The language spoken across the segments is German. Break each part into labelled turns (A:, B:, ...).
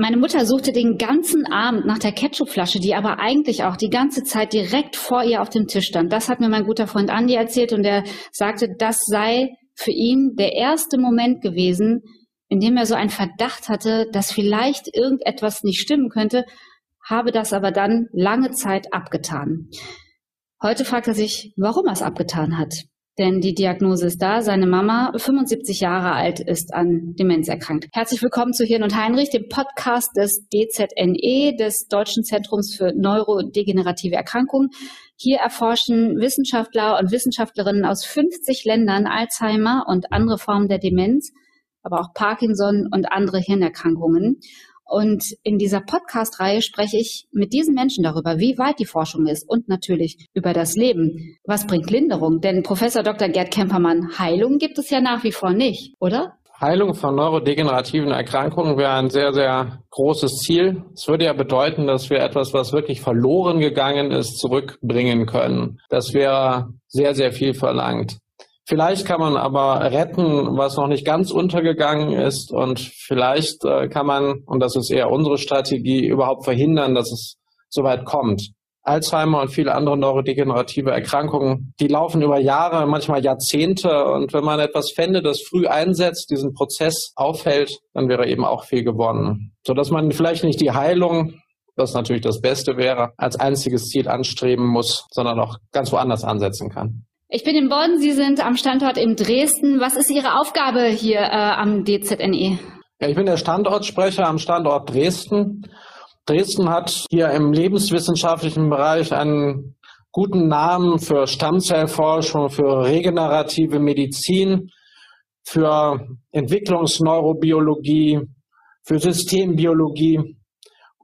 A: Meine Mutter suchte den ganzen Abend nach der Ketchupflasche, die aber eigentlich auch die ganze Zeit direkt vor ihr auf dem Tisch stand. Das hat mir mein guter Freund Andi erzählt und er sagte, das sei für ihn der erste Moment gewesen, in dem er so einen Verdacht hatte, dass vielleicht irgendetwas nicht stimmen könnte, habe das aber dann lange Zeit abgetan. Heute fragt er sich, warum er es abgetan hat. Denn die Diagnose ist da. Seine Mama, 75 Jahre alt, ist an Demenz erkrankt. Herzlich willkommen zu Hirn und Heinrich, dem Podcast des DZNE, des Deutschen Zentrums für neurodegenerative Erkrankungen. Hier erforschen Wissenschaftler und Wissenschaftlerinnen aus 50 Ländern Alzheimer und andere Formen der Demenz, aber auch Parkinson und andere Hirnerkrankungen. Und in dieser Podcast-Reihe spreche ich mit diesen Menschen darüber, wie weit die Forschung ist und natürlich über das Leben. Was bringt Linderung? Denn Professor Dr. Gerd Kempermann, Heilung gibt es ja nach wie vor nicht, oder?
B: Heilung von neurodegenerativen Erkrankungen wäre ein sehr, sehr großes Ziel. Es würde ja bedeuten, dass wir etwas, was wirklich verloren gegangen ist, zurückbringen können. Das wäre sehr, sehr viel verlangt. Vielleicht kann man aber retten, was noch nicht ganz untergegangen ist und vielleicht äh, kann man, und das ist eher unsere Strategie, überhaupt verhindern, dass es so weit kommt. Alzheimer und viele andere neurodegenerative Erkrankungen, die laufen über Jahre, manchmal Jahrzehnte. Und wenn man etwas fände, das früh einsetzt, diesen Prozess aufhält, dann wäre eben auch viel gewonnen. Sodass man vielleicht nicht die Heilung, was natürlich das Beste wäre, als einziges Ziel anstreben muss, sondern auch ganz woanders ansetzen kann.
A: Ich bin in Bonn, Sie sind am Standort in Dresden. Was ist Ihre Aufgabe hier äh, am DZNE?
B: Ja, ich bin der Standortsprecher am Standort Dresden. Dresden hat hier im lebenswissenschaftlichen Bereich einen guten Namen für Stammzellforschung, für regenerative Medizin, für Entwicklungsneurobiologie, für Systembiologie.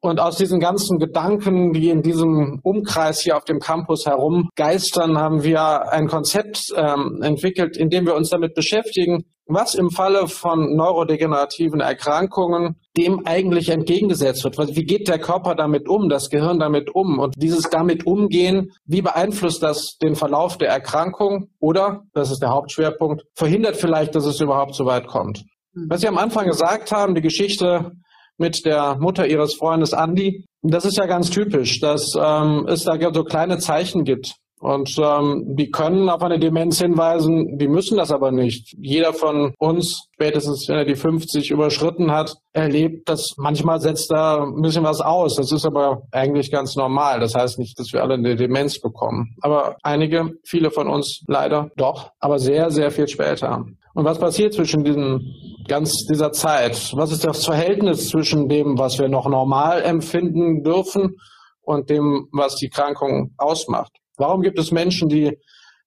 B: Und aus diesen ganzen Gedanken, die in diesem Umkreis hier auf dem Campus herumgeistern, haben wir ein Konzept ähm, entwickelt, in dem wir uns damit beschäftigen, was im Falle von neurodegenerativen Erkrankungen dem eigentlich entgegengesetzt wird. Wie geht der Körper damit um, das Gehirn damit um? Und dieses damit umgehen, wie beeinflusst das den Verlauf der Erkrankung? Oder, das ist der Hauptschwerpunkt, verhindert vielleicht, dass es überhaupt so weit kommt? Hm. Was Sie am Anfang gesagt haben, die Geschichte mit der Mutter ihres Freundes Andy. Das ist ja ganz typisch, dass ähm, es da so kleine Zeichen gibt. Und ähm, die können auf eine Demenz hinweisen, die müssen das aber nicht. Jeder von uns, spätestens wenn er die 50 überschritten hat, erlebt, dass manchmal setzt da ein bisschen was aus. Das ist aber eigentlich ganz normal. Das heißt nicht, dass wir alle eine Demenz bekommen. Aber einige, viele von uns leider doch, aber sehr, sehr viel später. Und was passiert zwischen diesen ganz dieser Zeit? Was ist das Verhältnis zwischen dem, was wir noch normal empfinden dürfen und dem, was die Krankung ausmacht? Warum gibt es Menschen, die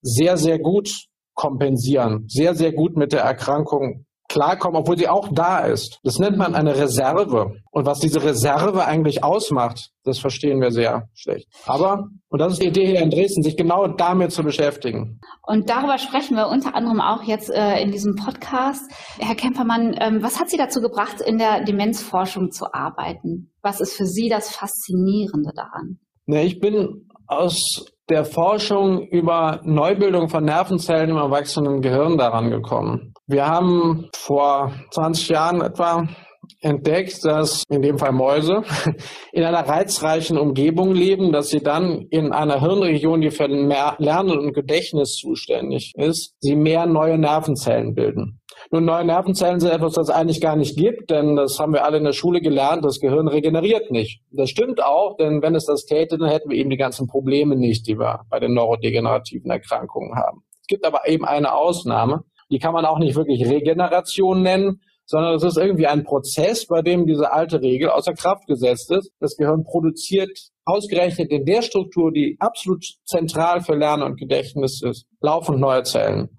B: sehr, sehr gut kompensieren, sehr, sehr gut mit der Erkrankung klarkommen, obwohl sie auch da ist. Das nennt man eine Reserve. Und was diese Reserve eigentlich ausmacht, das verstehen wir sehr schlecht. Aber, und das ist die Idee hier in Dresden, sich genau damit zu beschäftigen.
A: Und darüber sprechen wir unter anderem auch jetzt äh, in diesem Podcast. Herr Kempermann, ähm, was hat Sie dazu gebracht, in der Demenzforschung zu arbeiten? Was ist für Sie das Faszinierende daran?
B: Ne, ich bin aus der Forschung über Neubildung von Nervenzellen im erwachsenen Gehirn daran gekommen. Wir haben vor 20 Jahren etwa entdeckt, dass in dem Fall Mäuse in einer reizreichen Umgebung leben, dass sie dann in einer Hirnregion, die für Lernen und Gedächtnis zuständig ist, sie mehr neue Nervenzellen bilden. Nun, neue Nervenzellen sind etwas, das eigentlich gar nicht gibt, denn das haben wir alle in der Schule gelernt, das Gehirn regeneriert nicht. Das stimmt auch, denn wenn es das täte, dann hätten wir eben die ganzen Probleme nicht, die wir bei den neurodegenerativen Erkrankungen haben. Es gibt aber eben eine Ausnahme, Die kann man auch nicht wirklich Regeneration nennen, sondern es ist irgendwie ein Prozess, bei dem diese alte Regel außer Kraft gesetzt ist. Das Gehirn produziert ausgerechnet in der Struktur, die absolut zentral für Lernen und Gedächtnis ist, laufend neue Zellen.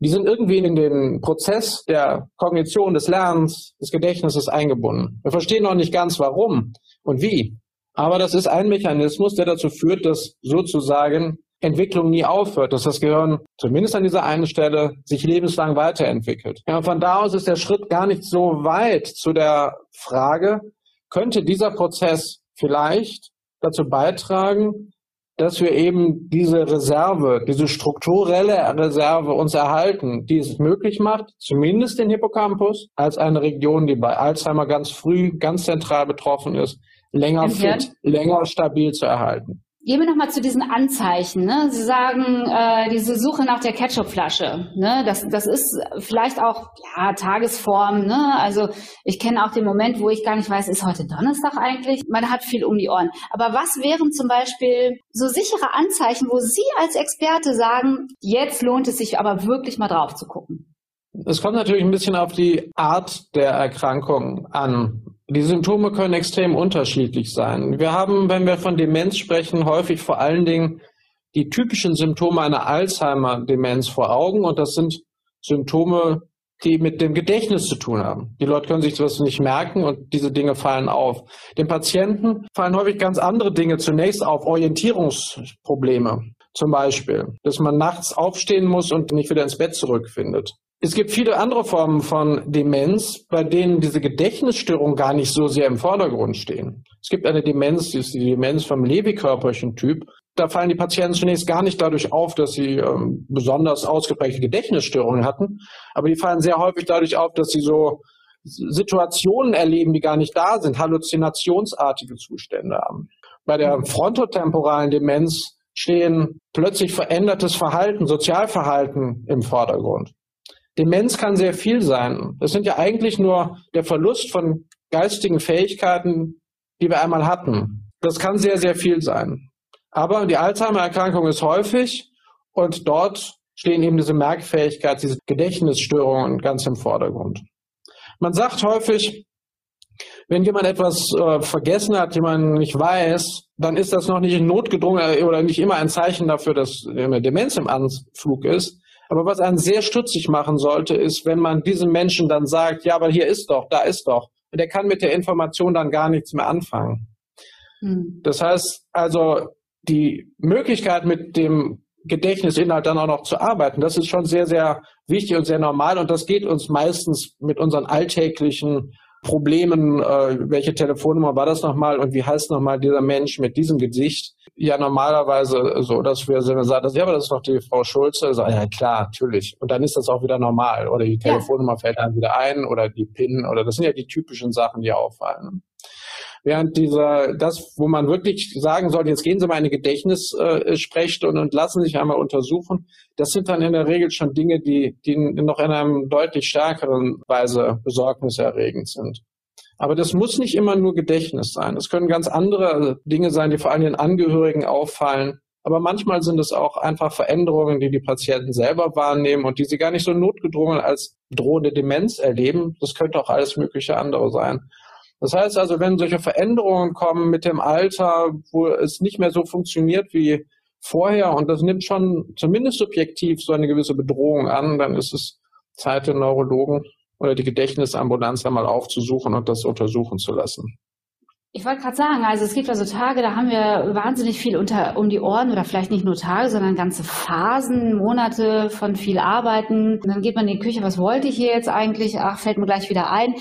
B: Die sind irgendwie in den Prozess der Kognition, des Lernens, des Gedächtnisses eingebunden. Wir verstehen noch nicht ganz warum und wie. Aber das ist ein Mechanismus, der dazu führt, dass sozusagen Entwicklung nie aufhört, dass das Gehirn zumindest an dieser einen Stelle sich lebenslang weiterentwickelt. Ja, von da aus ist der Schritt gar nicht so weit zu der Frage, könnte dieser Prozess vielleicht dazu beitragen, dass wir eben diese Reserve, diese strukturelle Reserve uns erhalten, die es möglich macht, zumindest den Hippocampus als eine Region, die bei Alzheimer ganz früh, ganz zentral betroffen ist, länger fit, länger stabil zu erhalten.
A: Gehen wir nochmal zu diesen Anzeichen. Ne? Sie sagen, äh, diese Suche nach der Ketchupflasche, ne? das, das ist vielleicht auch ja, Tagesform. Ne? Also ich kenne auch den Moment, wo ich gar nicht weiß, ist heute Donnerstag eigentlich? Man hat viel um die Ohren. Aber was wären zum Beispiel so sichere Anzeichen, wo Sie als Experte sagen, jetzt lohnt es sich aber wirklich mal drauf zu gucken?
B: Es kommt natürlich ein bisschen auf die Art der Erkrankung an. Die Symptome können extrem unterschiedlich sein. Wir haben, wenn wir von Demenz sprechen, häufig vor allen Dingen die typischen Symptome einer Alzheimer-Demenz vor Augen und das sind Symptome, die mit dem Gedächtnis zu tun haben. Die Leute können sich das nicht merken und diese Dinge fallen auf. Den Patienten fallen häufig ganz andere Dinge zunächst auf, Orientierungsprobleme zum Beispiel, dass man nachts aufstehen muss und nicht wieder ins Bett zurückfindet. Es gibt viele andere Formen von Demenz, bei denen diese Gedächtnisstörungen gar nicht so sehr im Vordergrund stehen. Es gibt eine Demenz, die ist die Demenz vom Lewy-Körperchen-Typ. Da fallen die Patienten zunächst gar nicht dadurch auf, dass sie ähm, besonders ausgeprägte Gedächtnisstörungen hatten, aber die fallen sehr häufig dadurch auf, dass sie so Situationen erleben, die gar nicht da sind, halluzinationsartige Zustände haben. Bei der frontotemporalen Demenz stehen plötzlich verändertes Verhalten, Sozialverhalten im Vordergrund. Demenz kann sehr viel sein. Das sind ja eigentlich nur der Verlust von geistigen Fähigkeiten, die wir einmal hatten. Das kann sehr, sehr viel sein. Aber die Alzheimer-Erkrankung ist häufig und dort stehen eben diese Merkfähigkeit, diese Gedächtnisstörungen ganz im Vordergrund. Man sagt häufig, wenn jemand etwas äh, vergessen hat, jemand nicht weiß, dann ist das noch nicht notgedrungen oder nicht immer ein Zeichen dafür, dass eine Demenz im Anflug ist. Aber was einen sehr stutzig machen sollte, ist, wenn man diesem Menschen dann sagt, ja, aber hier ist doch, da ist doch. Und der kann mit der Information dann gar nichts mehr anfangen. Hm. Das heißt also, die Möglichkeit mit dem Gedächtnisinhalt dann auch noch zu arbeiten, das ist schon sehr, sehr wichtig und sehr normal. Und das geht uns meistens mit unseren alltäglichen Problemen, äh, welche Telefonnummer war das nochmal und wie heißt nochmal dieser Mensch mit diesem Gesicht? Ja, normalerweise so, dass wir sagen, ja, aber das ist doch die Frau Schulze. So, ja, klar, natürlich. Und dann ist das auch wieder normal. Oder die Telefonnummer ja. fällt dann wieder ein oder die PIN oder das sind ja die typischen Sachen, die auffallen. Während dieser, das, wo man wirklich sagen sollte, jetzt gehen Sie mal in eine Gedächtnissprechstunde äh, und lassen sich einmal untersuchen, das sind dann in der Regel schon Dinge, die, die noch in einem deutlich stärkeren Weise besorgniserregend sind. Aber das muss nicht immer nur Gedächtnis sein. Es können ganz andere Dinge sein, die vor allem den Angehörigen auffallen. Aber manchmal sind es auch einfach Veränderungen, die die Patienten selber wahrnehmen und die sie gar nicht so notgedrungen als drohende Demenz erleben. Das könnte auch alles mögliche andere sein. Das heißt also, wenn solche Veränderungen kommen mit dem Alter, wo es nicht mehr so funktioniert wie vorher und das nimmt schon zumindest subjektiv so eine gewisse Bedrohung an, dann ist es Zeit, den Neurologen oder die Gedächtnisambulanz einmal aufzusuchen und das untersuchen zu lassen.
A: Ich wollte gerade sagen, also es gibt also Tage, da haben wir wahnsinnig viel unter, um die Ohren oder vielleicht nicht nur Tage, sondern ganze Phasen, Monate von viel Arbeiten. Und dann geht man in die Küche, was wollte ich hier jetzt eigentlich? Ach, fällt mir gleich wieder ein.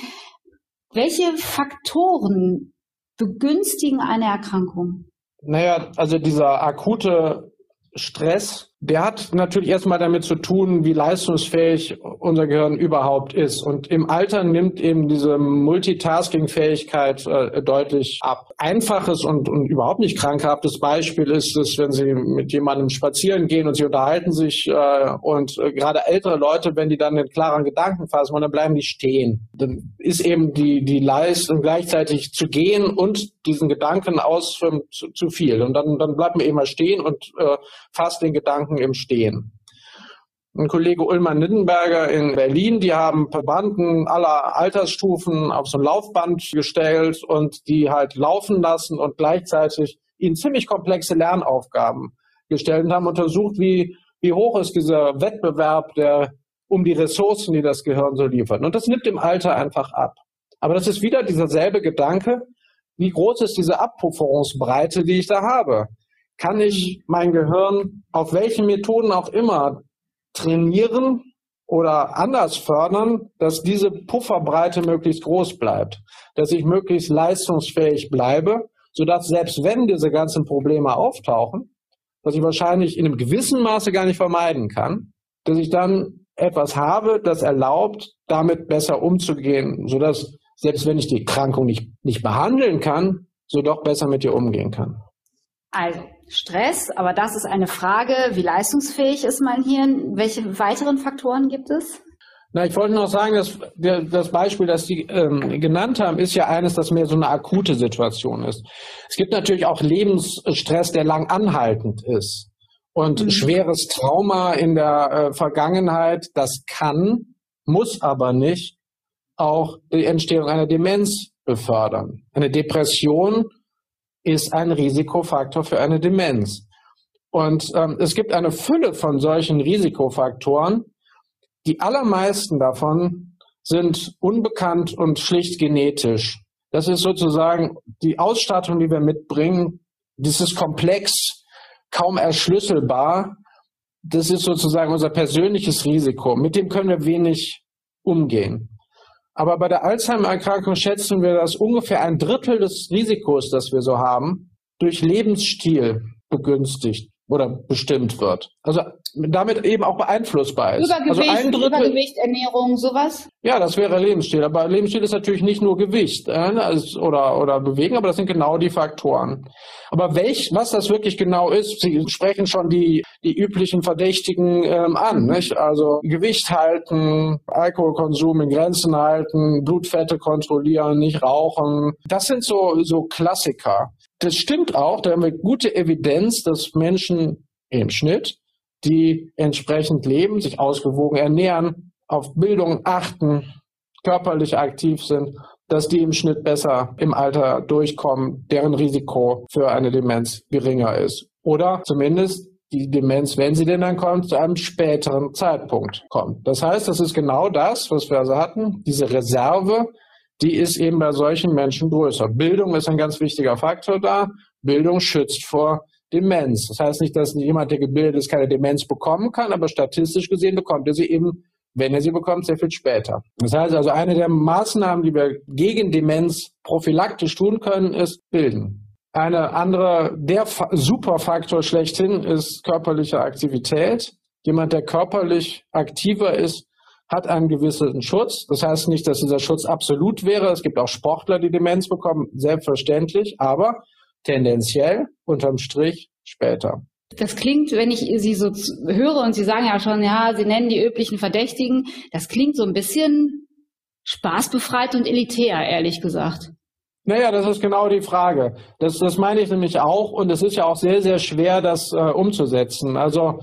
A: Welche Faktoren begünstigen eine Erkrankung?
B: Naja, also dieser akute Stress der hat natürlich erstmal damit zu tun, wie leistungsfähig unser Gehirn überhaupt ist. Und im Alter nimmt eben diese Multitasking-Fähigkeit äh, deutlich ab. Einfaches und, und überhaupt nicht krankhaftes Beispiel ist es, wenn Sie mit jemandem spazieren gehen und Sie unterhalten sich äh, und äh, gerade ältere Leute, wenn die dann einen klaren Gedanken fassen, dann bleiben die stehen. Dann ist eben die, die Leistung gleichzeitig zu gehen und diesen Gedanken ausführen zu, zu viel. Und dann, dann bleibt man eben mal stehen und äh, fasst den Gedanken Gedanken im Stehen. ein Kollege Ulmer Niddenberger in Berlin, die haben Probanden aller Altersstufen auf so ein Laufband gestellt und die halt laufen lassen und gleichzeitig ihnen ziemlich komplexe Lernaufgaben gestellt und haben untersucht, wie, wie hoch ist dieser Wettbewerb der, um die Ressourcen, die das Gehirn so liefert. Und das nimmt im Alter einfach ab. Aber das ist wieder dieser selbe Gedanke, wie groß ist diese Abpufferungsbreite, die ich da habe? Kann ich mein Gehirn auf welchen Methoden auch immer trainieren oder anders fördern, dass diese Pufferbreite möglichst groß bleibt, dass ich möglichst leistungsfähig bleibe, sodass selbst wenn diese ganzen Probleme auftauchen, was ich wahrscheinlich in einem gewissen Maße gar nicht vermeiden kann, dass ich dann etwas habe, das erlaubt, damit besser umzugehen, sodass selbst wenn ich die Krankung nicht, nicht behandeln kann, so doch besser mit ihr umgehen kann.
A: Also Stress, aber das ist eine Frage, wie leistungsfähig ist mein Hirn? Welche weiteren Faktoren gibt es?
B: Na, ich wollte noch sagen, dass das Beispiel, das Sie ähm, genannt haben, ist ja eines, das mehr so eine akute Situation ist. Es gibt natürlich auch Lebensstress, der lang anhaltend ist. Und mhm. schweres Trauma in der äh, Vergangenheit, das kann, muss aber nicht auch die Entstehung einer Demenz befördern. Eine Depression ist ein Risikofaktor für eine Demenz. Und ähm, es gibt eine Fülle von solchen Risikofaktoren. Die allermeisten davon sind unbekannt und schlicht genetisch. Das ist sozusagen die Ausstattung, die wir mitbringen. Das ist komplex, kaum erschlüsselbar. Das ist sozusagen unser persönliches Risiko. Mit dem können wir wenig umgehen. Aber bei der Alzheimer-Erkrankung schätzen wir, dass ungefähr ein Drittel des Risikos, das wir so haben, durch Lebensstil begünstigt oder bestimmt wird. Also damit eben auch beeinflussbar ist.
A: Übergewicht,
B: also ein
A: Drittel, Übergewicht, Ernährung, sowas?
B: Ja, das wäre Lebensstil. Aber Lebensstil ist natürlich nicht nur Gewicht äh, also, oder, oder Bewegen, aber das sind genau die Faktoren. Aber welch, was das wirklich genau ist, Sie sprechen schon die, die üblichen Verdächtigen ähm, an. Nicht? Also Gewicht halten, Alkoholkonsum in Grenzen halten, Blutfette kontrollieren, nicht rauchen. Das sind so, so Klassiker. Das stimmt auch, da haben wir gute Evidenz, dass Menschen im Schnitt, die entsprechend leben, sich ausgewogen ernähren, auf Bildung achten, körperlich aktiv sind, dass die im Schnitt besser im Alter durchkommen, deren Risiko für eine Demenz geringer ist. Oder zumindest die Demenz, wenn sie denn dann kommt, zu einem späteren Zeitpunkt kommt. Das heißt, das ist genau das, was wir also hatten, diese Reserve, die ist eben bei solchen Menschen größer. Bildung ist ein ganz wichtiger Faktor da. Bildung schützt vor Demenz. Das heißt nicht, dass jemand, der gebildet ist, keine Demenz bekommen kann, aber statistisch gesehen bekommt er sie eben, wenn er sie bekommt, sehr viel später. Das heißt also, eine der Maßnahmen, die wir gegen Demenz prophylaktisch tun können, ist bilden. Eine andere, der Superfaktor schlechthin ist körperliche Aktivität. Jemand, der körperlich aktiver ist, hat einen gewissen Schutz. Das heißt nicht, dass dieser Schutz absolut wäre. Es gibt auch Sportler, die Demenz bekommen, selbstverständlich, aber tendenziell unterm Strich später.
A: Das klingt, wenn ich Sie so höre und Sie sagen ja schon, ja, Sie nennen die üblichen Verdächtigen, das klingt so ein bisschen spaßbefreit und elitär, ehrlich gesagt.
B: Naja, das ist genau die Frage. Das, das meine ich nämlich auch und es ist ja auch sehr, sehr schwer, das äh, umzusetzen. Also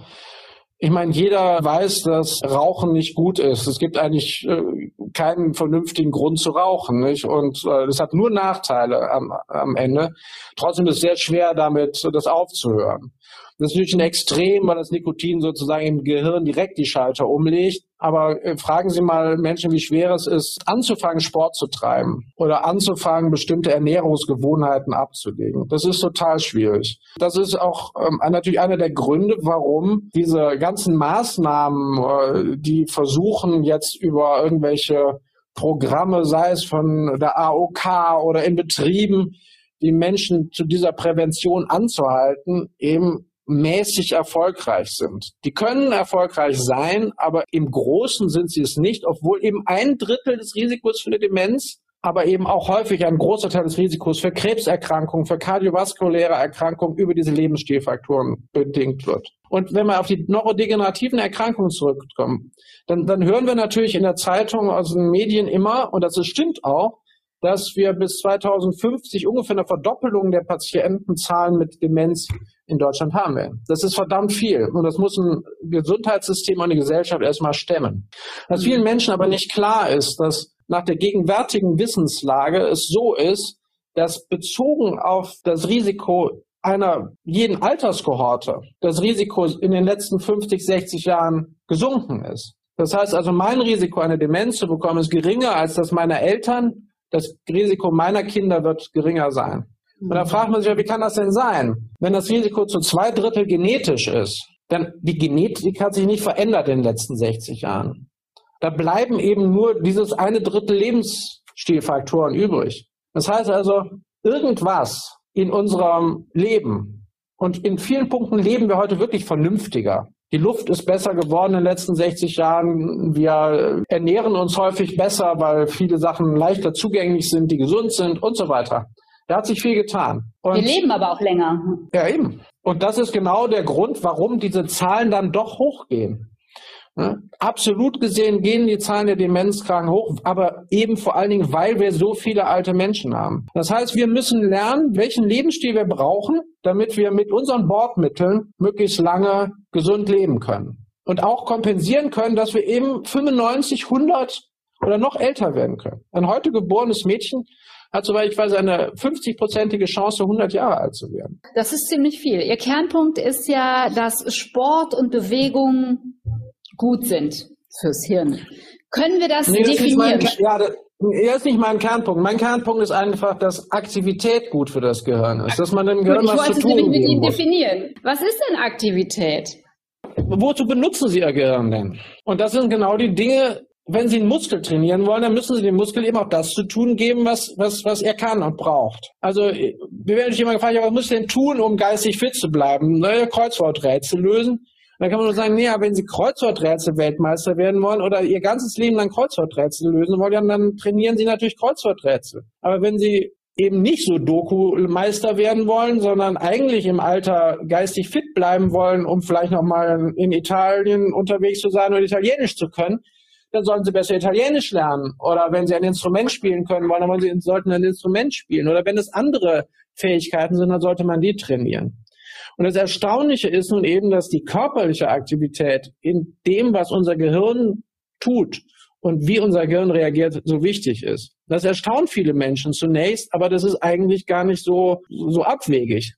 B: ich meine, jeder weiß, dass Rauchen nicht gut ist. Es gibt eigentlich äh, keinen vernünftigen Grund zu rauchen. Nicht? Und äh, hat nur Nachteile am, am Ende. Trotzdem ist es sehr schwer, damit das aufzuhören. Das ist natürlich ein Extrem, weil das Nikotin sozusagen im Gehirn direkt die Schalter umlegt. Aber äh, fragen Sie mal Menschen, wie schwer es ist, anzufangen, Sport zu treiben oder anzufangen, bestimmte Ernährungsgewohnheiten abzulegen. Das ist total schwierig. Das ist auch ähm, natürlich einer der Gründe, warum diese ganzen Maßnahmen, äh, die versuchen jetzt über irgendwelche Programme, sei es von der AOK oder in Betrieben, die Menschen zu dieser Prävention anzuhalten, eben mäßig erfolgreich sind. Die können erfolgreich sein, aber im Großen sind sie es nicht, obwohl eben ein Drittel des Risikos für eine Demenz, aber eben auch häufig ein großer Teil des Risikos für Krebserkrankungen, für kardiovaskuläre Erkrankungen über diese Lebensstilfaktoren bedingt wird. Und wenn wir auf die neurodegenerativen Erkrankungen zurückkommen, dann, dann hören wir natürlich in der Zeitung, aus den Medien immer, und das stimmt auch, dass wir bis 2050 ungefähr eine Verdoppelung der Patientenzahlen mit Demenz in Deutschland haben werden. Das ist verdammt viel und das muss ein Gesundheitssystem und eine Gesellschaft erstmal stemmen. Was vielen Menschen aber nicht klar ist, dass nach der gegenwärtigen Wissenslage es so ist, dass bezogen auf das Risiko einer jeden Alterskohorte das Risiko in den letzten 50, 60 Jahren gesunken ist. Das heißt also, mein Risiko, eine Demenz zu bekommen, ist geringer als das meiner Eltern. Das Risiko meiner Kinder wird geringer sein. Und da fragt man sich ja, wie kann das denn sein? Wenn das Risiko zu zwei Drittel genetisch ist, dann die Genetik hat sich nicht verändert in den letzten 60 Jahren. Da bleiben eben nur dieses eine Drittel Lebensstilfaktoren übrig. Das heißt also, irgendwas in unserem Leben und in vielen Punkten leben wir heute wirklich vernünftiger. Die Luft ist besser geworden in den letzten 60 Jahren. Wir ernähren uns häufig besser, weil viele Sachen leichter zugänglich sind, die gesund sind und so weiter. Da hat sich viel getan.
A: Und wir leben aber auch länger.
B: Ja, eben. Und das ist genau der Grund, warum diese Zahlen dann doch hochgehen. Ja, absolut gesehen gehen die Zahlen der Demenzkranken hoch, aber eben vor allen Dingen, weil wir so viele alte Menschen haben. Das heißt, wir müssen lernen, welchen Lebensstil wir brauchen, damit wir mit unseren Bordmitteln möglichst lange gesund leben können. Und auch kompensieren können, dass wir eben 95, 100 oder noch älter werden können. Ein heute geborenes Mädchen hat, soweit ich weiß, eine 50-prozentige Chance, 100 Jahre alt zu werden.
A: Das ist ziemlich viel. Ihr Kernpunkt ist ja, dass Sport und Bewegung gut sind fürs Hirn. Können wir das nee, definieren?
B: Das ja, das, das ist nicht mein Kernpunkt. Mein Kernpunkt ist einfach, dass Aktivität gut für das Gehirn ist, dass man dem Gehirn ich was zu tun
A: nämlich mit Ihnen definieren. Was ist denn Aktivität?
B: Wozu benutzen Sie Ihr Gehirn denn? Und das sind genau die Dinge, wenn Sie einen Muskel trainieren wollen, dann müssen Sie dem Muskel eben auch das zu tun geben, was, was, was er kann und braucht. Also, wir werden sich immer gefragt, ja, was muss ich denn tun, um geistig fit zu bleiben? Neue Kreuzworträtsel lösen. Dann kann man nur sagen, nee, wenn Sie Kreuzworträtsel-Weltmeister werden wollen oder Ihr ganzes Leben lang Kreuzworträtsel lösen wollen, dann trainieren Sie natürlich Kreuzworträtsel. Aber wenn Sie eben nicht so Doku-Meister werden wollen, sondern eigentlich im Alter geistig fit bleiben wollen, um vielleicht nochmal in Italien unterwegs zu sein oder Italienisch zu können, dann sollen sie besser Italienisch lernen. Oder wenn sie ein Instrument spielen können wollen, dann sie, sollten ein Instrument spielen. Oder wenn es andere Fähigkeiten sind, dann sollte man die trainieren. Und das Erstaunliche ist nun eben, dass die körperliche Aktivität in dem, was unser Gehirn tut und wie unser Gehirn reagiert, so wichtig ist. Das erstaunt viele Menschen zunächst, aber das ist eigentlich gar nicht so, so abwegig.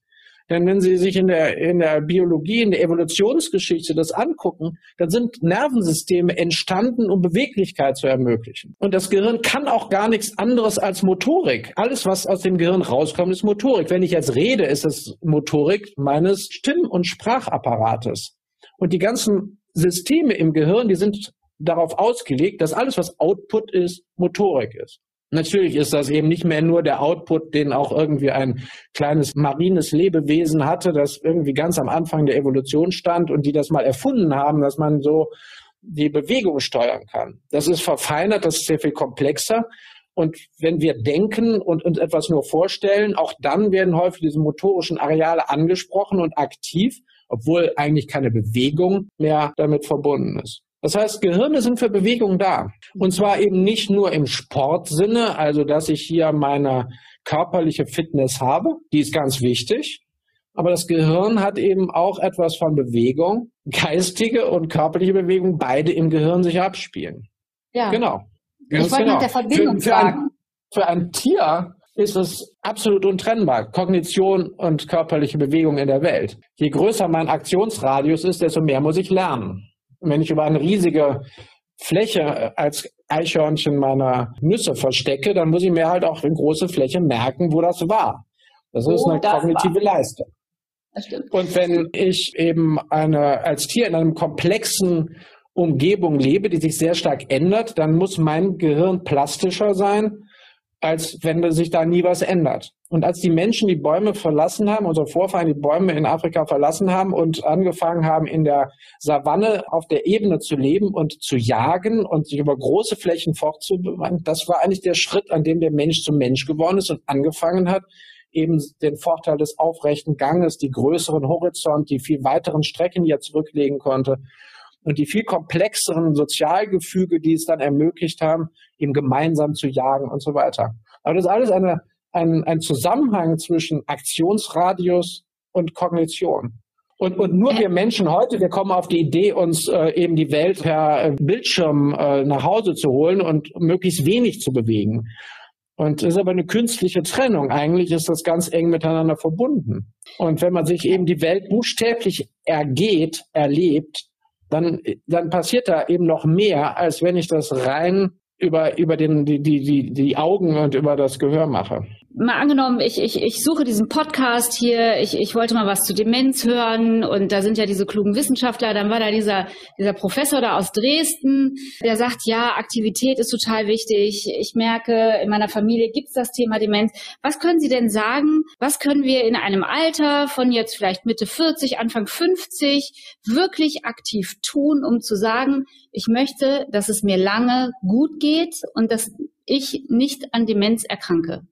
B: Denn wenn Sie sich in der, in der Biologie, in der Evolutionsgeschichte das angucken, dann sind Nervensysteme entstanden, um Beweglichkeit zu ermöglichen. Und das Gehirn kann auch gar nichts anderes als Motorik. Alles, was aus dem Gehirn rauskommt, ist Motorik. Wenn ich jetzt rede, ist es Motorik meines Stimm- und Sprachapparates. Und die ganzen Systeme im Gehirn, die sind darauf ausgelegt, dass alles, was Output ist, Motorik ist. Natürlich ist das eben nicht mehr nur der Output, den auch irgendwie ein kleines marines Lebewesen hatte, das irgendwie ganz am Anfang der Evolution stand und die das mal erfunden haben, dass man so die Bewegung steuern kann. Das ist verfeinert, das ist sehr viel komplexer. Und wenn wir denken und uns etwas nur vorstellen, auch dann werden häufig diese motorischen Areale angesprochen und aktiv, obwohl eigentlich keine Bewegung mehr damit verbunden ist. Das heißt, Gehirne sind für Bewegung da. Und zwar eben nicht nur im Sportsinne, also dass ich hier meine körperliche Fitness habe, die ist ganz wichtig. Aber das Gehirn hat eben auch etwas von Bewegung, geistige und körperliche Bewegung, beide im Gehirn sich abspielen.
A: Ja.
B: Genau.
A: Ich wollte genau. nach der Verbindung
B: für, für fragen. Ein, für ein Tier ist es absolut untrennbar. Kognition und körperliche Bewegung in der Welt. Je größer mein Aktionsradius ist, desto mehr muss ich lernen wenn ich über eine riesige Fläche äh, als Eichhörnchen meiner Nüsse verstecke, dann muss ich mir halt auch in große Fläche merken, wo das war. Das ist oh, eine das kognitive war. Leistung. Und wenn ich eben eine, als Tier in einem komplexen Umgebung lebe, die sich sehr stark ändert, dann muss mein Gehirn plastischer sein, als wenn sich da nie was ändert. Und als die Menschen die Bäume verlassen haben, unsere Vorfahren die Bäume in Afrika verlassen haben und angefangen haben, in der Savanne auf der Ebene zu leben und zu jagen und sich über große Flächen fortzubewegen, das war eigentlich der Schritt, an dem der Mensch zum Mensch geworden ist und angefangen hat, eben den Vorteil des aufrechten Ganges, die größeren Horizont, die viel weiteren Strecken, die er zurücklegen konnte, und die viel komplexeren Sozialgefüge, die es dann ermöglicht haben, ihm gemeinsam zu jagen und so weiter. Aber das ist alles eine, ein, ein Zusammenhang zwischen Aktionsradius und Kognition. Und, und nur wir Menschen heute, wir kommen auf die Idee, uns äh, eben die Welt per äh, Bildschirm äh, nach Hause zu holen und möglichst wenig zu bewegen. Und das ist aber eine künstliche Trennung. Eigentlich ist das ganz eng miteinander verbunden. Und wenn man sich eben die Welt buchstäblich ergeht, erlebt, dann, dann passiert da eben noch mehr, als wenn ich das rein über, über den, die, die, die Augen und über das Gehör mache
A: mal angenommen, ich, ich, ich suche diesen Podcast hier, ich, ich wollte mal was zu Demenz hören und da sind ja diese klugen Wissenschaftler, dann war da dieser, dieser Professor da aus Dresden, der sagt, ja, Aktivität ist total wichtig. Ich merke, in meiner Familie gibt es das Thema Demenz. Was können Sie denn sagen? Was können wir in einem Alter von jetzt vielleicht Mitte 40, Anfang 50 wirklich aktiv tun, um zu sagen, ich möchte, dass es mir lange gut geht und dass ich nicht an Demenz erkranke?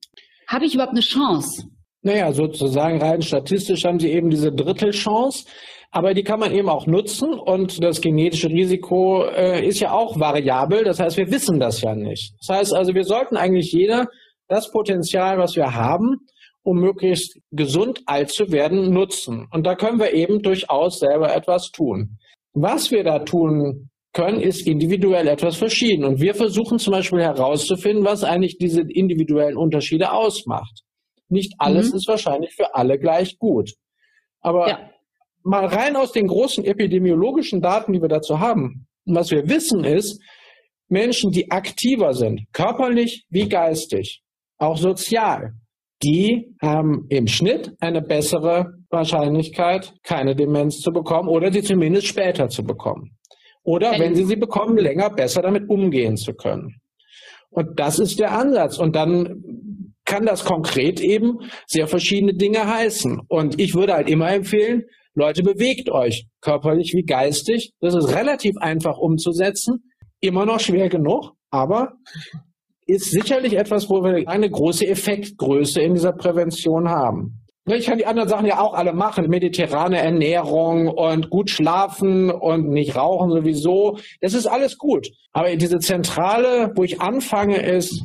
A: Habe ich überhaupt eine Chance?
B: Naja, sozusagen rein statistisch haben sie eben diese Drittelchance. Aber die kann man eben auch nutzen und das genetische Risiko äh, ist ja auch variabel. Das heißt, wir wissen das ja nicht. Das heißt also, wir sollten eigentlich jeder das Potenzial, was wir haben, um möglichst gesund alt zu werden, nutzen. Und da können wir eben durchaus selber etwas tun. Was wir da tun können, ist individuell etwas verschieden. Und wir versuchen zum Beispiel herauszufinden, was eigentlich diese individuellen Unterschiede ausmacht. Nicht alles mhm. ist wahrscheinlich für alle gleich gut. Aber ja. mal rein aus den großen epidemiologischen Daten, die wir dazu haben, was wir wissen ist, Menschen, die aktiver sind, körperlich wie geistig, auch sozial, die haben im Schnitt eine bessere Wahrscheinlichkeit, keine Demenz zu bekommen oder sie zumindest später zu bekommen. Oder wenn sie sie bekommen, länger besser damit umgehen zu können. Und das ist der Ansatz. Und dann kann das konkret eben sehr verschiedene Dinge heißen. Und ich würde halt immer empfehlen, Leute, bewegt euch, körperlich wie geistig. Das ist relativ einfach umzusetzen. Immer noch schwer genug, aber ist sicherlich etwas, wo wir eine große Effektgröße in dieser Prävention haben. Ne, ich kann die anderen Sachen ja auch alle machen. Mediterrane Ernährung und gut schlafen und nicht rauchen sowieso. Das ist alles gut. Aber diese Zentrale, wo ich anfange, ist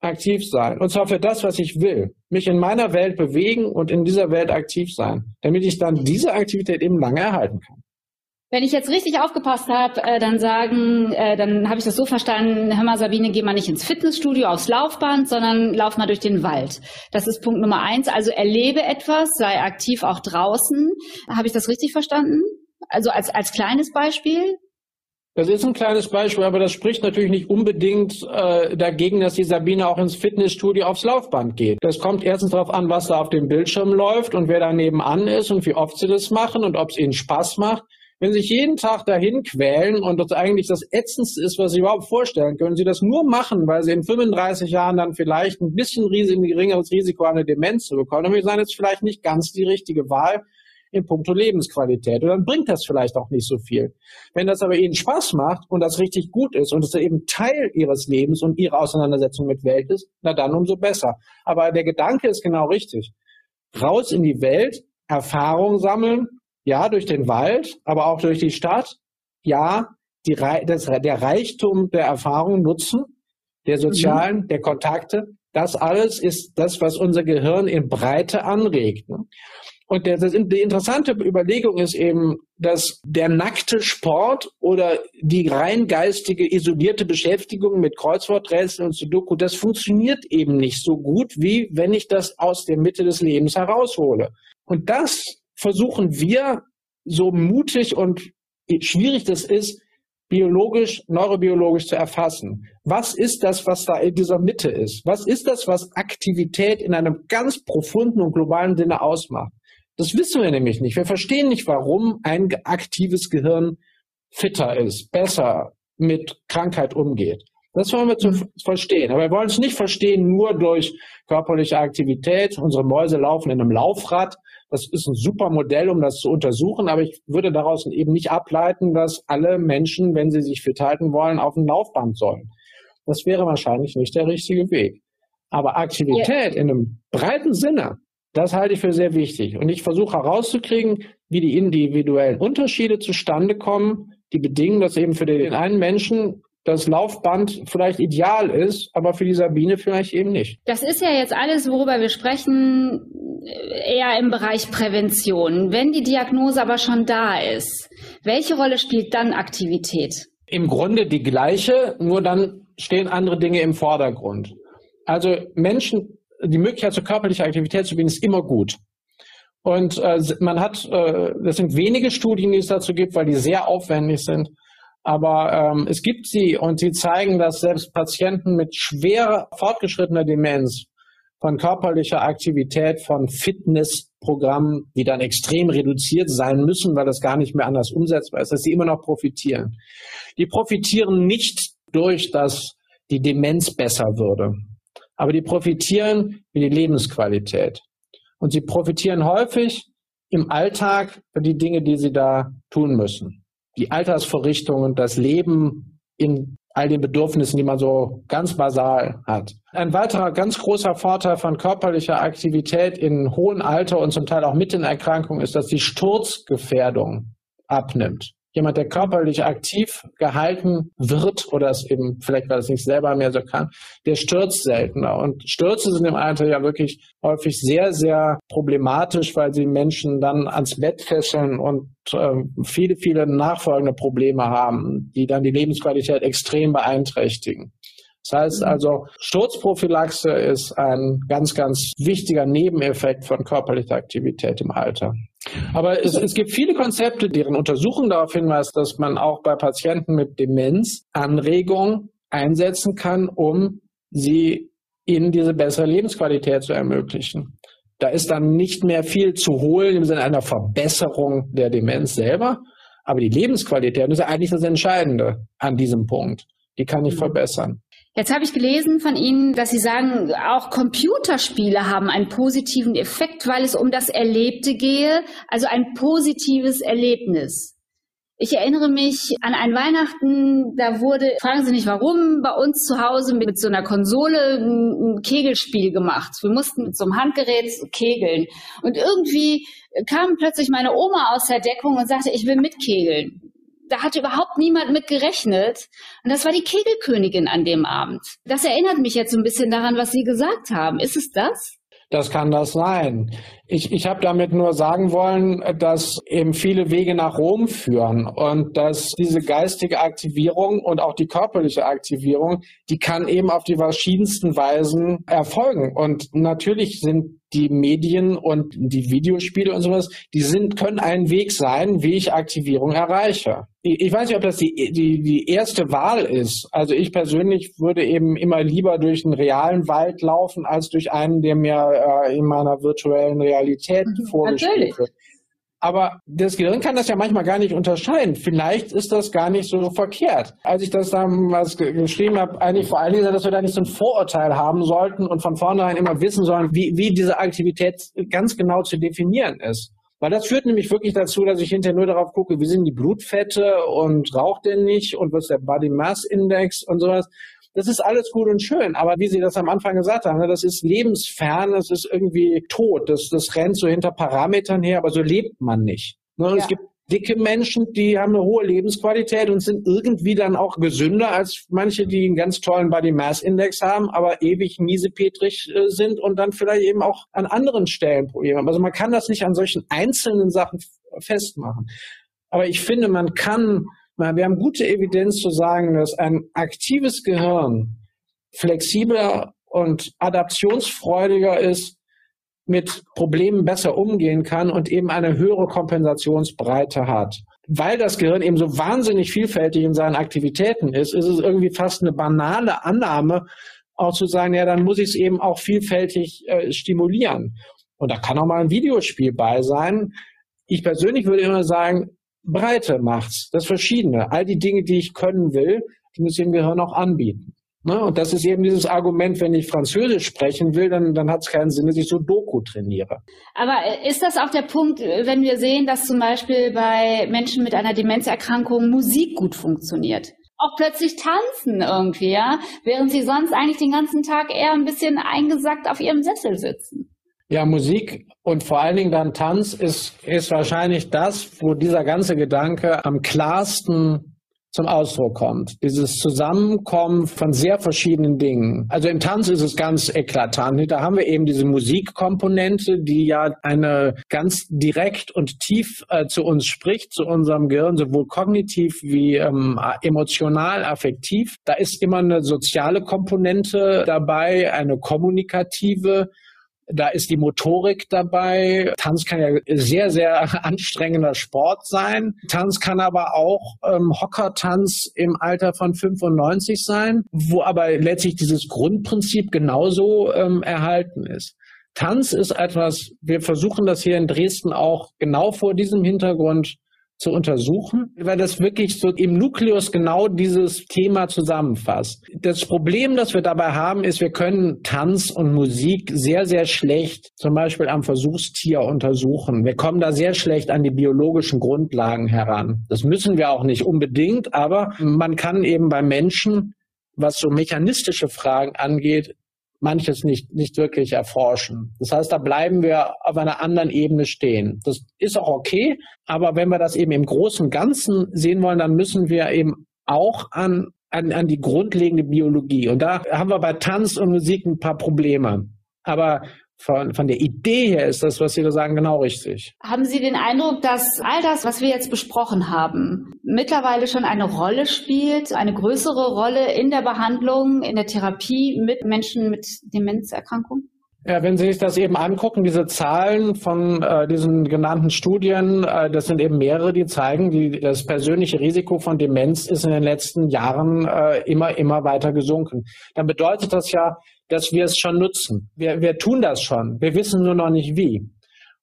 B: aktiv sein. Und zwar für das, was ich will. Mich in meiner Welt bewegen und in dieser Welt aktiv sein. Damit ich dann diese Aktivität eben lange erhalten kann.
A: Wenn ich jetzt richtig aufgepasst habe, äh, dann sagen, äh, dann habe ich das so verstanden, hör mal Sabine, geh mal nicht ins Fitnessstudio, aufs Laufband, sondern lauf mal durch den Wald. Das ist Punkt Nummer eins. Also erlebe etwas, sei aktiv auch draußen. Habe ich das richtig verstanden? Also als, als kleines Beispiel?
B: Das ist ein kleines Beispiel, aber das spricht natürlich nicht unbedingt äh, dagegen, dass die Sabine auch ins Fitnessstudio aufs Laufband geht. Das kommt erstens darauf an, was da auf dem Bildschirm läuft und wer da nebenan ist und wie oft sie das machen und ob es ihnen Spaß macht. Wenn Sie sich jeden Tag dahin quälen und das eigentlich das Ätzendste ist, was Sie überhaupt vorstellen können, Sie das nur machen, weil Sie in 35 Jahren dann vielleicht ein bisschen geringeres Risiko an eine Demenz zu bekommen, dann ist jetzt vielleicht nicht ganz die richtige Wahl in puncto Lebensqualität. Und dann bringt das vielleicht auch nicht so viel. Wenn das aber Ihnen Spaß macht und das richtig gut ist und es eben Teil Ihres Lebens und Ihrer Auseinandersetzung mit Welt ist, na dann umso besser. Aber der Gedanke ist genau richtig. Raus in die Welt, Erfahrung sammeln, ja, durch den Wald, aber auch durch die Stadt. Ja, die, das, der Reichtum der Erfahrung nutzen, der sozialen, mhm. der Kontakte. Das alles ist das, was unser Gehirn in Breite anregt. Ne? Und der, das, die interessante Überlegung ist eben, dass der nackte Sport oder die rein geistige, isolierte Beschäftigung mit Kreuzworträtseln und Sudoku, das funktioniert eben nicht so gut, wie wenn ich das aus der Mitte des Lebens heraushole. Und das versuchen wir, so mutig und schwierig das ist, biologisch, neurobiologisch zu erfassen. Was ist das, was da in dieser Mitte ist? Was ist das, was Aktivität in einem ganz profunden und globalen Sinne ausmacht? Das wissen wir nämlich nicht. Wir verstehen nicht, warum ein aktives Gehirn fitter ist, besser mit Krankheit umgeht. Das wollen wir zu mhm. verstehen. Aber wir wollen es nicht verstehen nur durch körperliche Aktivität. Unsere Mäuse laufen in einem Laufrad das ist ein super Modell, um das zu untersuchen, aber ich würde daraus eben nicht ableiten, dass alle Menschen, wenn sie sich fit halten wollen, auf ein Laufband sollen. Das wäre wahrscheinlich nicht der richtige Weg. Aber Aktivität yeah. in einem breiten Sinne, das halte ich für sehr wichtig. Und ich versuche herauszukriegen, wie die individuellen Unterschiede zustande kommen, die bedingen, dass eben für den einen Menschen das Laufband vielleicht ideal ist, aber für die Sabine vielleicht eben nicht.
A: Das ist ja jetzt alles, worüber wir sprechen, eher im Bereich Prävention. Wenn die Diagnose aber schon da ist, welche Rolle spielt dann Aktivität?
B: Im Grunde die gleiche, nur dann stehen andere Dinge im Vordergrund. Also Menschen, die Möglichkeit zur körperlichen Aktivität zu bieten, ist immer gut. Und äh, man hat, äh, das sind wenige Studien, die es dazu gibt, weil die sehr aufwendig sind. Aber ähm, es gibt sie und sie zeigen, dass selbst Patienten mit schwer fortgeschrittener Demenz von körperlicher Aktivität, von Fitnessprogrammen, die dann extrem reduziert sein müssen, weil das gar nicht mehr anders umsetzbar ist, dass sie immer noch profitieren. Die profitieren nicht durch, dass die Demenz besser würde, aber die profitieren für die Lebensqualität. Und sie profitieren häufig im Alltag für die Dinge, die sie da tun müssen. Die Altersverrichtungen, das Leben in all den Bedürfnissen, die man so ganz basal hat. Ein weiterer ganz großer Vorteil von körperlicher Aktivität in hohem Alter und zum Teil auch mit den Erkrankungen ist, dass die Sturzgefährdung abnimmt jemand, der körperlich aktiv gehalten wird oder es eben vielleicht, weil es nicht selber mehr so kann, der stürzt seltener. Und Stürze sind im Alter ja wirklich häufig sehr, sehr problematisch, weil sie Menschen dann ans Bett fesseln und äh, viele, viele nachfolgende Probleme haben, die dann die Lebensqualität extrem beeinträchtigen. Das heißt mhm. also, Sturzprophylaxe ist ein ganz, ganz wichtiger Nebeneffekt von körperlicher Aktivität im Alter. Aber es, es gibt viele Konzepte, deren Untersuchung darauf hinweist, dass man auch bei Patienten mit Demenz Anregungen einsetzen kann, um sie ihnen diese bessere Lebensqualität zu ermöglichen. Da ist dann nicht mehr viel zu holen im Sinne einer Verbesserung der Demenz selber, aber die Lebensqualität ist eigentlich das Entscheidende an diesem Punkt. Die kann ich mhm. verbessern.
A: Jetzt habe ich gelesen von Ihnen, dass Sie sagen, auch Computerspiele haben einen positiven Effekt, weil es um das Erlebte gehe, also ein positives Erlebnis. Ich erinnere mich an ein Weihnachten, da wurde, fragen Sie nicht warum, bei uns zu Hause mit so einer Konsole ein Kegelspiel gemacht. Wir mussten mit so einem Handgerät kegeln. Und irgendwie kam plötzlich meine Oma aus der Deckung und sagte, ich will mitkegeln da hatte überhaupt niemand mit gerechnet. Und das war die Kegelkönigin an dem Abend. Das erinnert mich jetzt so ein bisschen daran, was Sie gesagt haben. Ist es das?
B: Das kann das sein. Ich, ich habe damit nur sagen wollen, dass eben viele Wege nach Rom führen und dass diese geistige Aktivierung und auch die körperliche Aktivierung, die kann eben auf die verschiedensten Weisen erfolgen. Und natürlich sind die Medien und die Videospiele und sowas, die sind, können ein Weg sein, wie ich Aktivierung erreiche. Ich weiß nicht, ob das die, die, die erste Wahl ist. Also ich persönlich würde eben immer lieber durch einen realen Wald laufen, als durch einen, der mir äh, in meiner virtuellen Realität mhm, vorgestellt wird. Aber das Gehirn kann das ja manchmal gar nicht unterscheiden. Vielleicht ist das gar nicht so verkehrt. Als ich das damals geschrieben habe, eigentlich vor allen Dingen, dass wir da nicht so ein Vorurteil haben sollten und von vornherein immer wissen sollen, wie, wie diese Aktivität ganz genau zu definieren ist. Weil das führt nämlich wirklich dazu, dass ich hinterher nur darauf gucke, wie sind die Blutfette und raucht denn nicht und was ist der Body Mass Index und sowas. Das ist alles gut und schön, aber wie Sie das am Anfang gesagt haben, ne, das ist lebensfern, das ist irgendwie tot, das, das rennt so hinter Parametern her, aber so lebt man nicht. Ne, ja. Es gibt dicke Menschen, die haben eine hohe Lebensqualität und sind irgendwie dann auch gesünder als manche, die einen ganz tollen Body Mass Index haben, aber ewig miesepetrig äh, sind und dann vielleicht eben auch an anderen Stellen Probleme haben. Also man kann das nicht an solchen einzelnen Sachen festmachen. Aber ich finde, man kann wir haben gute Evidenz zu sagen, dass ein aktives Gehirn flexibler und adaptionsfreudiger ist, mit Problemen besser umgehen kann und eben eine höhere Kompensationsbreite hat. Weil das Gehirn eben so wahnsinnig vielfältig in seinen Aktivitäten ist, ist es irgendwie fast eine banale Annahme, auch zu sagen, ja, dann muss ich es eben auch vielfältig äh, stimulieren. Und da kann auch mal ein Videospiel bei sein. Ich persönlich würde immer sagen, Breite macht's, das Verschiedene. All die Dinge, die ich können will, die muss ich dem Gehirn auch anbieten. Ne? Und das ist eben dieses Argument, wenn ich Französisch sprechen will, dann, dann hat es keinen Sinn, dass ich so Doku trainiere.
A: Aber äh, ist das auch der Punkt, äh, wenn wir sehen, dass zum Beispiel bei Menschen mit einer Demenzerkrankung Musik gut funktioniert? Auch plötzlich tanzen irgendwie, ja, während sie sonst eigentlich den ganzen Tag eher ein bisschen eingesackt auf ihrem Sessel sitzen.
B: Ja, Musik und vor allen Dingen dann Tanz ist, ist wahrscheinlich das, wo dieser ganze Gedanke am klarsten zum Ausdruck kommt. Dieses Zusammenkommen von sehr verschiedenen Dingen. Also im Tanz ist es ganz eklatant. Da haben wir eben diese Musikkomponente, die ja eine ganz direkt und tief äh, zu uns spricht, zu unserem Gehirn, sowohl kognitiv wie ähm, emotional, affektiv. Da ist immer eine soziale Komponente dabei, eine kommunikative, da ist die Motorik dabei. Tanz kann ja sehr, sehr anstrengender Sport sein. Tanz kann aber auch ähm, Hockertanz im Alter von 95 sein, wo aber letztlich dieses Grundprinzip genauso ähm, erhalten ist. Tanz ist etwas, wir versuchen das hier in Dresden auch genau vor diesem Hintergrund zu untersuchen, weil das wirklich so im Nukleus genau dieses Thema zusammenfasst. Das Problem, das wir dabei haben, ist, wir können Tanz und Musik sehr, sehr schlecht zum Beispiel am Versuchstier untersuchen. Wir kommen da sehr schlecht an die biologischen Grundlagen heran. Das müssen wir auch nicht unbedingt, aber man kann eben bei Menschen was so mechanistische Fragen angeht, manches nicht, nicht wirklich erforschen. Das heißt, da bleiben wir auf einer anderen Ebene stehen. Das ist auch okay, aber wenn wir das eben im großen Ganzen sehen wollen, dann müssen wir eben auch an, an, an die grundlegende Biologie. Und da haben wir bei Tanz und Musik ein paar Probleme. Aber von, von der Idee her ist das, was Sie da sagen, genau richtig.
A: Haben Sie den Eindruck, dass all das, was wir jetzt besprochen haben, mittlerweile schon eine Rolle spielt, eine größere Rolle in der Behandlung, in der Therapie mit Menschen mit Demenzerkrankungen?
B: Ja, wenn Sie sich das eben angucken, diese Zahlen von äh, diesen genannten Studien, äh, das sind eben mehrere, die zeigen, die, das persönliche Risiko von Demenz ist in den letzten Jahren äh, immer, immer weiter gesunken. Dann bedeutet das ja, dass wir es schon nutzen. Wir, wir tun das schon. Wir wissen nur noch nicht wie.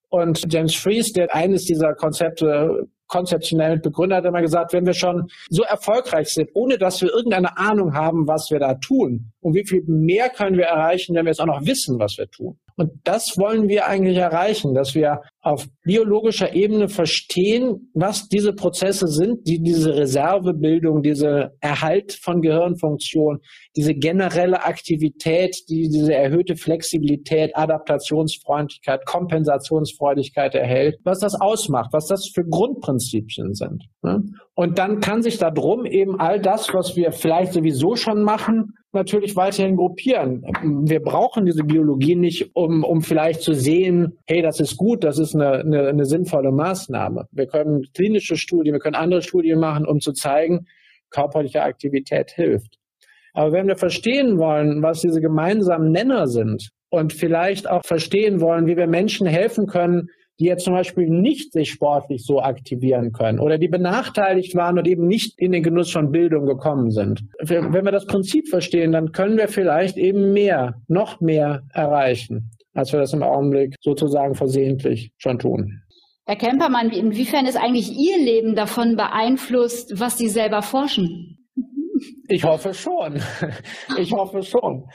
B: Und James Fries, der eines dieser Konzepte konzeptionell begründet, hat immer gesagt, wenn wir schon so erfolgreich sind, ohne dass wir irgendeine Ahnung haben, was wir da tun, und wie viel mehr können wir erreichen, wenn wir es auch noch wissen, was wir tun. Und das wollen wir eigentlich erreichen, dass wir auf biologischer Ebene verstehen, was diese Prozesse sind, die diese Reservebildung, diese Erhalt von Gehirnfunktion, diese generelle Aktivität, die diese erhöhte Flexibilität, Adaptationsfreundlichkeit, Kompensationsfreudigkeit erhält, was das ausmacht, was das für Grundprinzipien sind. Ne? Und dann kann sich darum eben all das, was wir vielleicht sowieso schon machen, natürlich weiterhin gruppieren. Wir brauchen diese Biologie nicht, um, um vielleicht zu sehen, hey, das ist gut, das ist eine, eine, eine sinnvolle Maßnahme. Wir können klinische Studien, wir können andere Studien machen, um zu zeigen, körperliche Aktivität hilft. Aber wenn wir verstehen wollen, was diese gemeinsamen Nenner sind und vielleicht auch verstehen wollen, wie wir Menschen helfen können, die jetzt zum Beispiel nicht sich sportlich so aktivieren können oder die benachteiligt waren und eben nicht in den Genuss von Bildung gekommen sind. Wenn wir das Prinzip verstehen, dann können wir vielleicht eben mehr, noch mehr erreichen, als wir das im Augenblick sozusagen versehentlich schon tun.
A: Herr Kempermann, inwiefern ist eigentlich Ihr Leben davon beeinflusst, was Sie selber forschen?
B: Ich hoffe schon. Ich hoffe schon.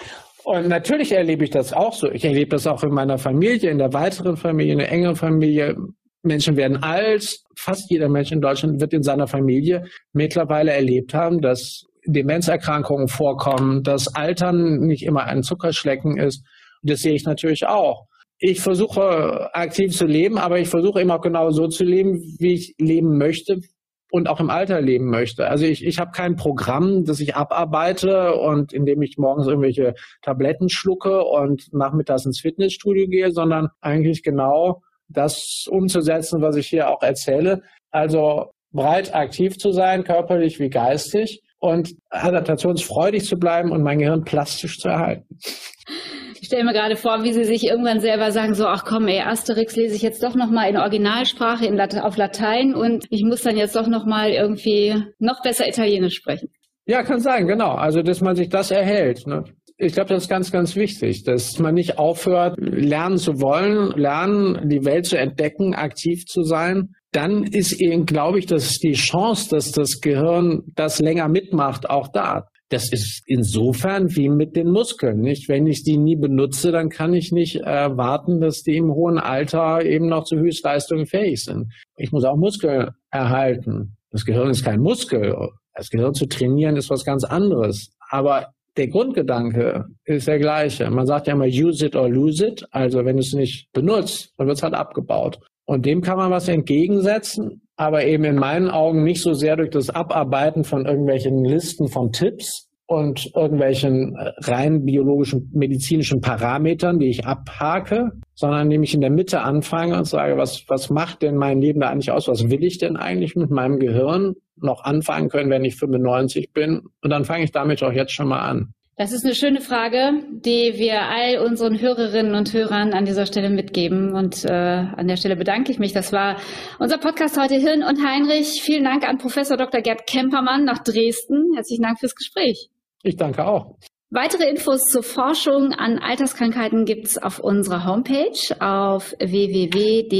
B: Und natürlich erlebe ich das auch so. Ich erlebe das auch in meiner Familie, in der weiteren Familie, in der engeren Familie. Menschen werden alt. Fast jeder Mensch in Deutschland wird in seiner Familie mittlerweile erlebt haben, dass Demenzerkrankungen vorkommen, dass Altern nicht immer ein Zuckerschlecken ist. Und das sehe ich natürlich auch. Ich versuche aktiv zu leben, aber ich versuche eben auch genau so zu leben, wie ich leben möchte, und auch im Alter leben möchte. Also ich, ich habe kein Programm, das ich abarbeite und indem ich morgens irgendwelche Tabletten schlucke und nachmittags ins Fitnessstudio gehe, sondern eigentlich genau das umzusetzen, was ich hier auch erzähle. Also breit aktiv zu sein, körperlich wie geistig und adaptationsfreudig zu bleiben und mein Gehirn plastisch zu erhalten.
A: Ich stelle mir gerade vor, wie Sie sich irgendwann selber sagen, so, ach komm, ey, Asterix lese ich jetzt doch nochmal in Originalsprache in Late auf Latein und ich muss dann jetzt doch nochmal irgendwie noch besser Italienisch sprechen.
B: Ja, kann sein, genau. Also, dass man sich das erhält. Ne? Ich glaube, das ist ganz, ganz wichtig, dass man nicht aufhört, lernen zu wollen, lernen, die Welt zu entdecken, aktiv zu sein. Dann ist eben, glaube ich, dass die Chance, dass das Gehirn das länger mitmacht, auch da. Das ist insofern wie mit den Muskeln, nicht? Wenn ich die nie benutze, dann kann ich nicht erwarten, dass die im hohen Alter eben noch zu Höchstleistungen fähig sind. Ich muss auch Muskeln erhalten. Das Gehirn ist kein Muskel. Das Gehirn zu trainieren ist was ganz anderes. Aber der Grundgedanke ist der gleiche. Man sagt ja immer use it or lose it. Also wenn du es nicht benutzt, dann wird es halt abgebaut. Und dem kann man was entgegensetzen. Aber eben in meinen Augen nicht so sehr durch das Abarbeiten von irgendwelchen Listen von Tipps und irgendwelchen äh, rein biologischen, medizinischen Parametern, die ich abhake, sondern nämlich in der Mitte anfange und sage, was, was macht denn mein Leben da eigentlich aus? Was will ich denn eigentlich mit meinem Gehirn noch anfangen können, wenn ich 95 bin? Und dann fange ich damit auch jetzt schon mal an.
A: Das ist eine schöne Frage, die wir all unseren Hörerinnen und Hörern an dieser Stelle mitgeben. Und äh, an der Stelle bedanke ich mich. Das war unser Podcast heute Hirn und Heinrich. Vielen Dank an Professor Dr. Gerd Kempermann nach Dresden. Herzlichen Dank fürs Gespräch.
B: Ich danke auch.
A: Weitere Infos zur Forschung an Alterskrankheiten gibt's auf unserer Homepage auf www.dzne.de.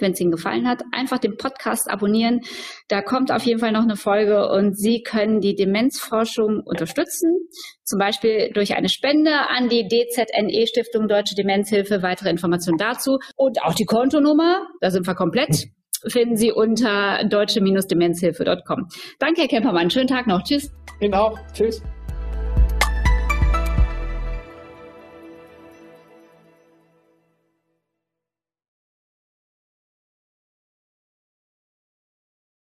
A: Wenn es Ihnen gefallen hat, einfach den Podcast abonnieren. Da kommt auf jeden Fall noch eine Folge und Sie können die Demenzforschung unterstützen. Zum Beispiel durch eine Spende an die DZNE Stiftung Deutsche Demenzhilfe. Weitere Informationen dazu und auch die Kontonummer. Da sind wir komplett finden Sie unter deutsche-demenzhilfe.com. Danke, Herr Kempermann. Schönen Tag noch. Tschüss.
B: Ihnen auch. Tschüss.